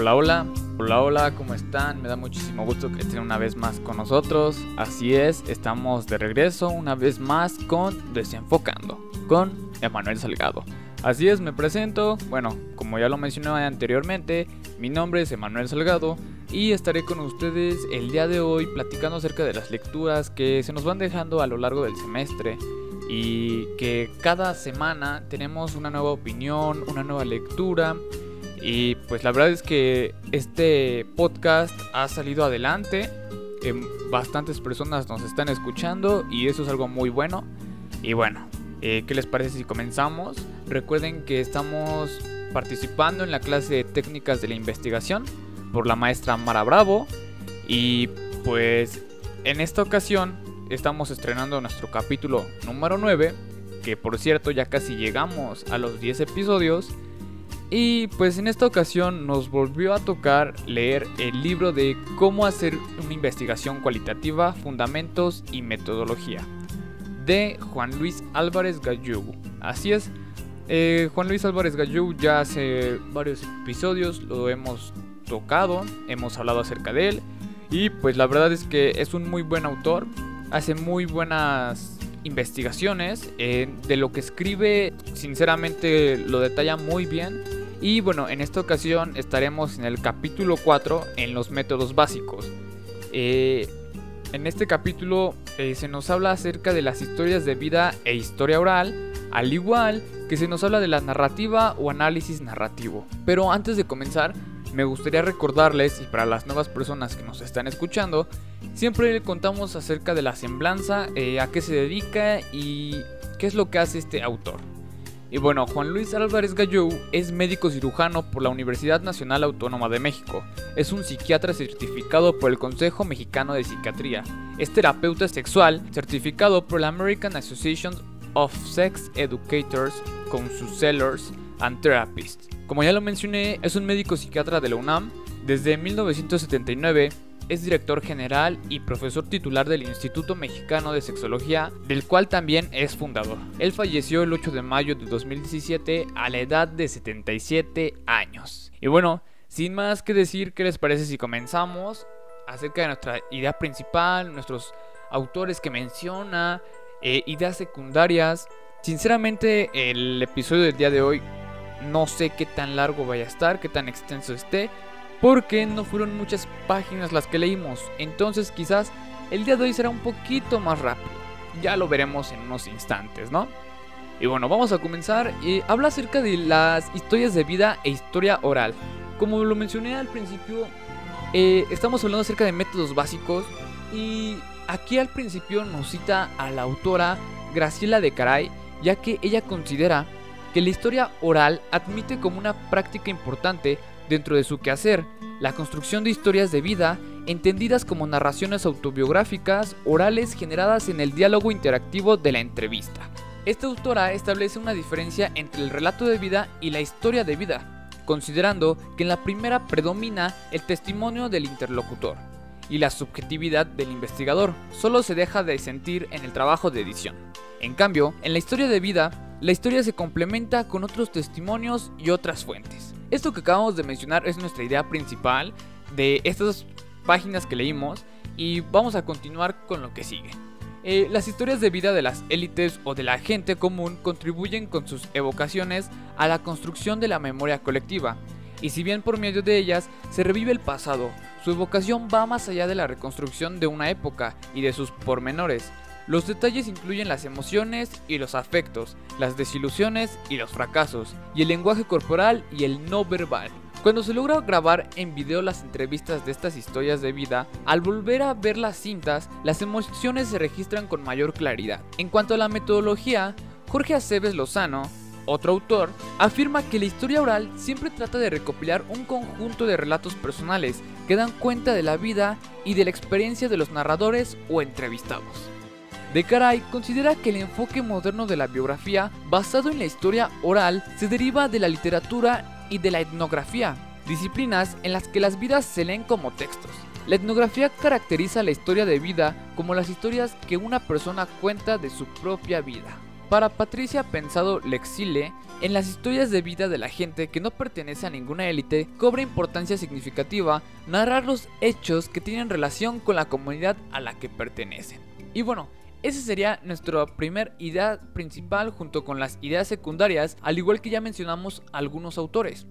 Hola, hola, hola, hola, ¿cómo están? Me da muchísimo gusto que estén una vez más con nosotros. Así es, estamos de regreso una vez más con Desenfocando, con Emanuel Salgado. Así es, me presento. Bueno, como ya lo mencioné anteriormente, mi nombre es Emanuel Salgado y estaré con ustedes el día de hoy platicando acerca de las lecturas que se nos van dejando a lo largo del semestre y que cada semana tenemos una nueva opinión, una nueva lectura y pues la verdad es que este podcast ha salido adelante. Em, bastantes personas nos están escuchando y eso es algo muy bueno. Y bueno, eh, ¿qué les parece si comenzamos? Recuerden que estamos participando en la clase de técnicas de la investigación por la maestra Mara Bravo. Y pues en esta ocasión estamos estrenando nuestro capítulo número 9. Que por cierto ya casi llegamos a los 10 episodios. Y pues en esta ocasión nos volvió a tocar leer el libro de Cómo hacer una investigación cualitativa, fundamentos y metodología de Juan Luis Álvarez Gallú. Así es, eh, Juan Luis Álvarez Gallú ya hace varios episodios lo hemos tocado, hemos hablado acerca de él y pues la verdad es que es un muy buen autor, hace muy buenas investigaciones, eh, de lo que escribe sinceramente lo detalla muy bien y bueno, en esta ocasión estaremos en el capítulo 4 en los métodos básicos. Eh, en este capítulo eh, se nos habla acerca de las historias de vida e historia oral, al igual que se nos habla de la narrativa o análisis narrativo. Pero antes de comenzar, me gustaría recordarles, y para las nuevas personas que nos están escuchando, siempre le contamos acerca de la semblanza, eh, a qué se dedica y qué es lo que hace este autor. Y bueno, Juan Luis Álvarez Gallou es médico cirujano por la Universidad Nacional Autónoma de México. Es un psiquiatra certificado por el Consejo Mexicano de Psiquiatría. Es terapeuta sexual certificado por la American Association of Sex Educators, Counselors and Therapists. Como ya lo mencioné, es un médico psiquiatra de la UNAM. Desde 1979 es director general y profesor titular del Instituto Mexicano de Sexología, del cual también es fundador. Él falleció el 8 de mayo de 2017 a la edad de 77 años. Y bueno, sin más que decir, ¿qué les parece si comenzamos acerca de nuestra idea principal, nuestros autores que menciona, eh, ideas secundarias? Sinceramente, el episodio del día de hoy no sé qué tan largo vaya a estar, qué tan extenso esté, porque no fueron muchas páginas las que leímos, entonces quizás el día de hoy será un poquito más rápido. Ya lo veremos en unos instantes, ¿no? Y bueno, vamos a comenzar. y habla acerca de las historias de vida e historia oral. Como lo mencioné al principio, eh, estamos hablando acerca de métodos básicos y aquí al principio nos cita a la autora Graciela de Caray, ya que ella considera que la historia oral admite como una práctica importante dentro de su quehacer, la construcción de historias de vida, entendidas como narraciones autobiográficas orales generadas en el diálogo interactivo de la entrevista. Esta autora establece una diferencia entre el relato de vida y la historia de vida, considerando que en la primera predomina el testimonio del interlocutor y la subjetividad del investigador, solo se deja de sentir en el trabajo de edición. En cambio, en la historia de vida, la historia se complementa con otros testimonios y otras fuentes. Esto que acabamos de mencionar es nuestra idea principal de estas páginas que leímos y vamos a continuar con lo que sigue. Eh, las historias de vida de las élites o de la gente común contribuyen con sus evocaciones a la construcción de la memoria colectiva, y si bien por medio de ellas se revive el pasado, su evocación va más allá de la reconstrucción de una época y de sus pormenores, los detalles incluyen las emociones y los afectos, las desilusiones y los fracasos, y el lenguaje corporal y el no verbal. Cuando se logra grabar en video las entrevistas de estas historias de vida, al volver a ver las cintas, las emociones se registran con mayor claridad. En cuanto a la metodología, Jorge Aceves Lozano, otro autor, afirma que la historia oral siempre trata de recopilar un conjunto de relatos personales que dan cuenta de la vida y de la experiencia de los narradores o entrevistados. De Caray considera que el enfoque moderno de la biografía, basado en la historia oral, se deriva de la literatura y de la etnografía, disciplinas en las que las vidas se leen como textos. La etnografía caracteriza la historia de vida como las historias que una persona cuenta de su propia vida. Para Patricia Pensado Lexile, en las historias de vida de la gente que no pertenece a ninguna élite, cobra importancia significativa narrar los hechos que tienen relación con la comunidad a la que pertenecen. Y bueno, esa sería nuestra primera idea principal junto con las ideas secundarias, al igual que ya mencionamos algunos autores.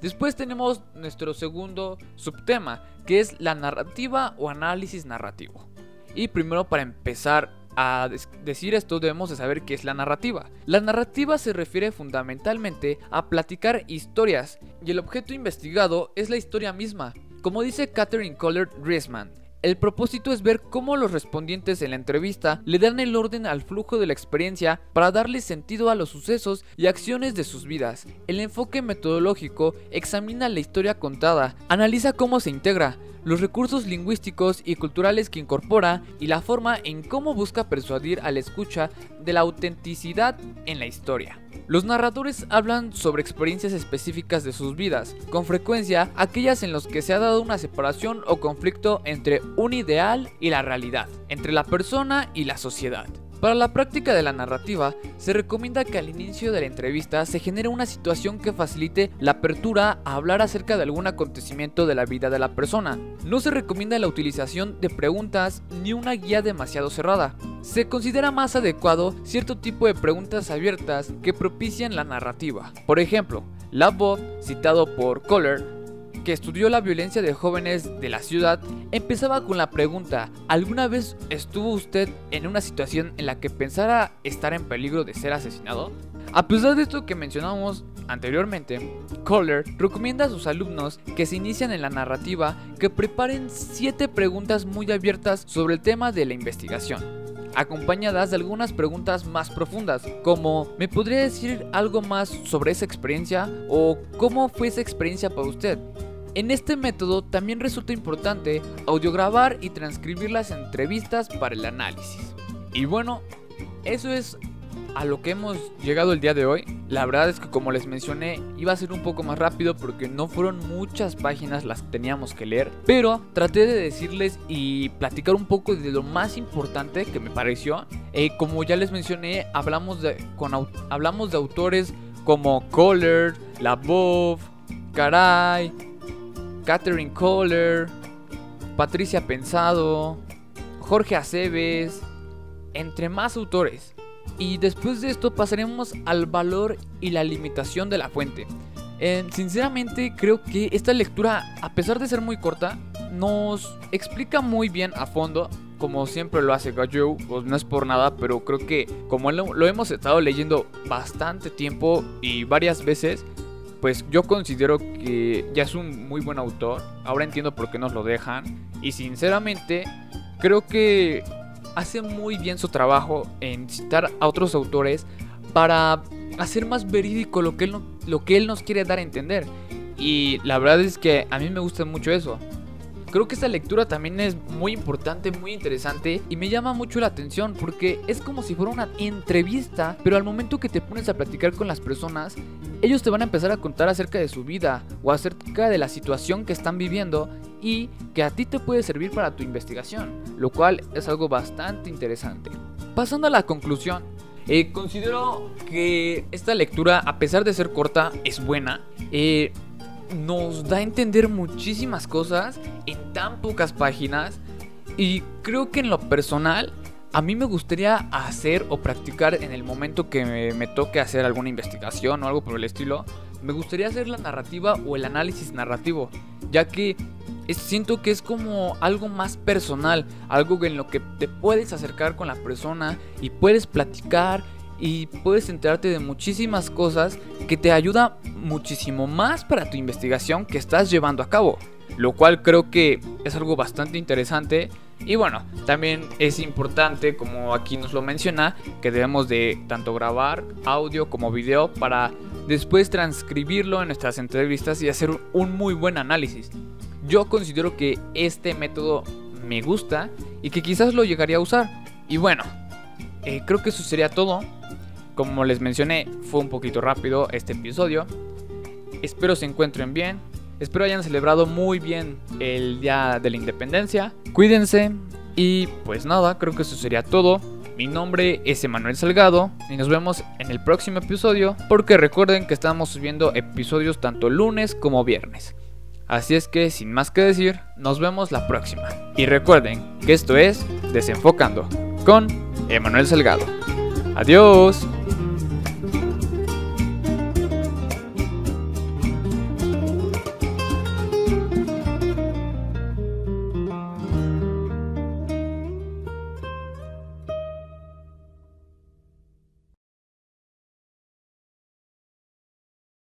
Después tenemos nuestro segundo subtema, que es la narrativa o análisis narrativo. Y primero para empezar a decir esto debemos de saber qué es la narrativa. La narrativa se refiere fundamentalmente a platicar historias y el objeto investigado es la historia misma. Como dice Catherine Coller Riesman, el propósito es ver cómo los respondientes en la entrevista le dan el orden al flujo de la experiencia para darle sentido a los sucesos y acciones de sus vidas. El enfoque metodológico examina la historia contada, analiza cómo se integra, los recursos lingüísticos y culturales que incorpora y la forma en cómo busca persuadir a la escucha de la autenticidad en la historia. Los narradores hablan sobre experiencias específicas de sus vidas, con frecuencia aquellas en las que se ha dado una separación o conflicto entre un ideal y la realidad, entre la persona y la sociedad. Para la práctica de la narrativa, se recomienda que al inicio de la entrevista se genere una situación que facilite la apertura a hablar acerca de algún acontecimiento de la vida de la persona. No se recomienda la utilización de preguntas ni una guía demasiado cerrada. Se considera más adecuado cierto tipo de preguntas abiertas que propician la narrativa. Por ejemplo, Bob, citado por Kohler, que estudió la violencia de jóvenes de la ciudad, empezaba con la pregunta, ¿alguna vez estuvo usted en una situación en la que pensara estar en peligro de ser asesinado? A pesar de esto que mencionamos anteriormente, Kohler recomienda a sus alumnos que se inician en la narrativa que preparen 7 preguntas muy abiertas sobre el tema de la investigación acompañadas de algunas preguntas más profundas, como ¿me podría decir algo más sobre esa experiencia? o ¿cómo fue esa experiencia para usted? En este método también resulta importante audiograbar y transcribir las entrevistas para el análisis. Y bueno, eso es a lo que hemos llegado el día de hoy. La verdad es que como les mencioné iba a ser un poco más rápido porque no fueron muchas páginas las que teníamos que leer. Pero traté de decirles y platicar un poco de lo más importante que me pareció. Eh, como ya les mencioné, hablamos de, con, hablamos de autores como Kohler, Labov, Caray, Catherine Kohler, Patricia Pensado, Jorge Aceves, entre más autores. Y después de esto pasaremos al valor y la limitación de la fuente. Sinceramente creo que esta lectura, a pesar de ser muy corta, nos explica muy bien a fondo, como siempre lo hace Gajo, pues no es por nada, pero creo que como lo hemos estado leyendo bastante tiempo y varias veces, pues yo considero que ya es un muy buen autor. Ahora entiendo por qué nos lo dejan. Y sinceramente, creo que hace muy bien su trabajo en citar a otros autores para hacer más verídico lo que él, lo que él nos quiere dar a entender. Y la verdad es que a mí me gusta mucho eso. Creo que esta lectura también es muy importante, muy interesante y me llama mucho la atención porque es como si fuera una entrevista, pero al momento que te pones a platicar con las personas, ellos te van a empezar a contar acerca de su vida o acerca de la situación que están viviendo y que a ti te puede servir para tu investigación, lo cual es algo bastante interesante. Pasando a la conclusión, eh, considero que esta lectura, a pesar de ser corta, es buena. Eh, nos da a entender muchísimas cosas en tan pocas páginas. Y creo que en lo personal a mí me gustaría hacer o practicar en el momento que me, toque hacer alguna investigación o algo por el estilo, me gustaría hacer la narrativa o el análisis narrativo, ya que siento que es como algo más personal, algo en lo que te puedes acercar con la persona y puedes platicar y puedes enterarte de muchísimas cosas que te ayuda muchísimo más para tu investigación que estás llevando a cabo. Lo cual creo que es algo bastante interesante. Y bueno, también es importante, como aquí nos lo menciona, que debemos de tanto grabar audio como video para después transcribirlo en nuestras entrevistas y hacer un muy buen análisis. Yo considero que este método me gusta y que quizás lo llegaría a usar. Y bueno, eh, creo que eso sería todo. Como les mencioné, fue un poquito rápido este episodio. Espero se encuentren bien. Espero hayan celebrado muy bien el Día de la Independencia. Cuídense. Y pues nada, creo que eso sería todo. Mi nombre es Emanuel Salgado y nos vemos en el próximo episodio porque recuerden que estamos subiendo episodios tanto lunes como viernes. Así es que sin más que decir, nos vemos la próxima. Y recuerden que esto es Desenfocando con Emanuel Salgado. Adiós.